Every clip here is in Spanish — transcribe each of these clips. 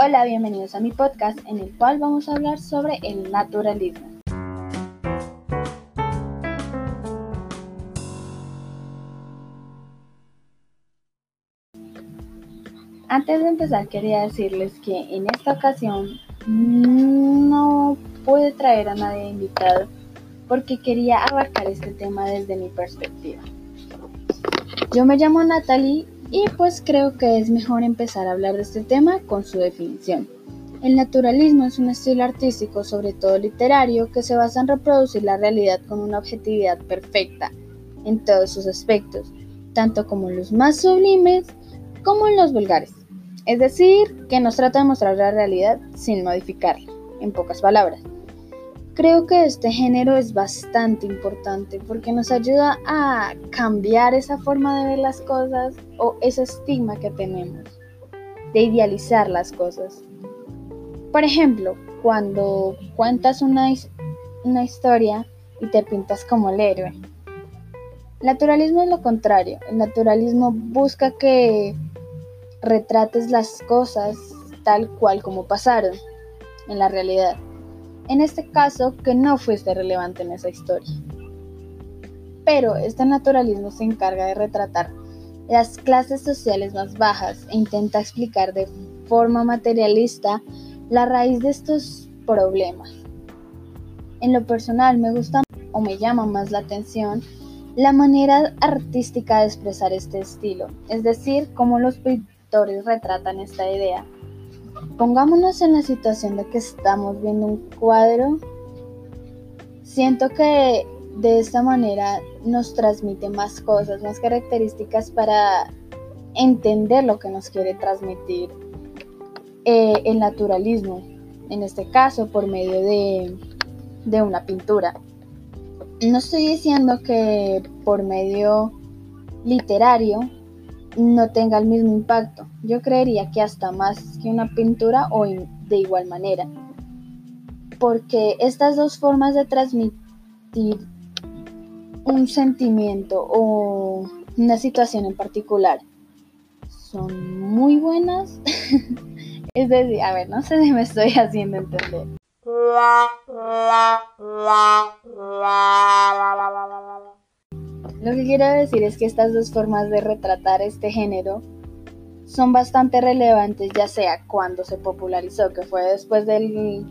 Hola, bienvenidos a mi podcast en el cual vamos a hablar sobre el naturalismo. Antes de empezar quería decirles que en esta ocasión no pude traer a nadie invitado porque quería abarcar este tema desde mi perspectiva. Yo me llamo Natalie y pues creo que es mejor empezar a hablar de este tema con su definición. El naturalismo es un estilo artístico, sobre todo literario, que se basa en reproducir la realidad con una objetividad perfecta en todos sus aspectos, tanto como los más sublimes como los vulgares. Es decir, que nos trata de mostrar la realidad sin modificarla, en pocas palabras. Creo que este género es bastante importante porque nos ayuda a cambiar esa forma de ver las cosas o ese estigma que tenemos de idealizar las cosas. Por ejemplo, cuando cuentas una, una historia y te pintas como el héroe. El naturalismo es lo contrario. El naturalismo busca que retrates las cosas tal cual como pasaron en la realidad en este caso que no fuiste relevante en esa historia. Pero este naturalismo se encarga de retratar las clases sociales más bajas e intenta explicar de forma materialista la raíz de estos problemas. En lo personal me gusta o me llama más la atención la manera artística de expresar este estilo, es decir, cómo los pintores retratan esta idea Pongámonos en la situación de que estamos viendo un cuadro. Siento que de esta manera nos transmite más cosas, más características para entender lo que nos quiere transmitir eh, el naturalismo, en este caso por medio de, de una pintura. No estoy diciendo que por medio literario no tenga el mismo impacto. Yo creería que hasta más que una pintura o de igual manera. Porque estas dos formas de transmitir un sentimiento o una situación en particular son muy buenas. es decir, a ver, no sé si me estoy haciendo entender. Lo que quiero decir es que estas dos formas de retratar este género son bastante relevantes, ya sea cuando se popularizó, que fue después del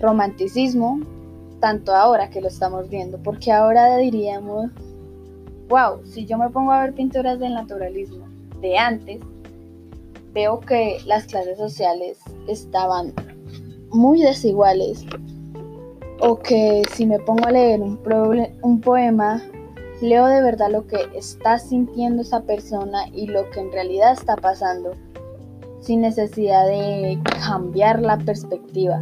romanticismo, tanto ahora que lo estamos viendo, porque ahora diríamos, wow, si yo me pongo a ver pinturas del naturalismo de antes, veo que las clases sociales estaban muy desiguales, o que si me pongo a leer un, poema Leo de verdad lo que está sintiendo esa persona y lo que en realidad está pasando, sin necesidad de cambiar la perspectiva.